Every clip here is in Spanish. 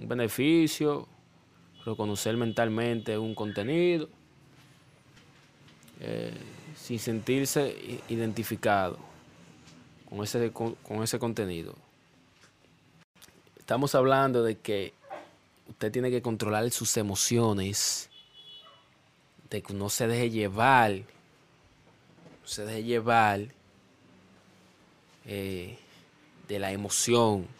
Un beneficio, reconocer mentalmente un contenido, eh, sin sentirse identificado con ese, con, ese contenido. Estamos hablando de que usted tiene que controlar sus emociones, de que no se deje llevar, se deje llevar eh, de la emoción.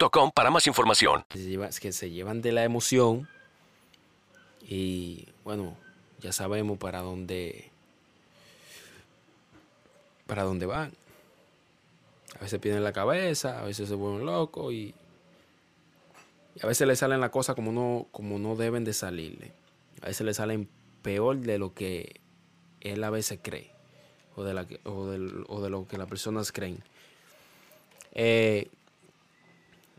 para más información. que se llevan de la emoción y bueno, ya sabemos para dónde para dónde van. A veces pierden la cabeza, a veces se vuelven locos y, a veces le salen las cosas como no, como no deben de salirle. A veces le salen peor de lo que él a veces cree o de, o de lo que las personas creen. Eh,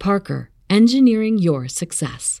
Parker, engineering your success.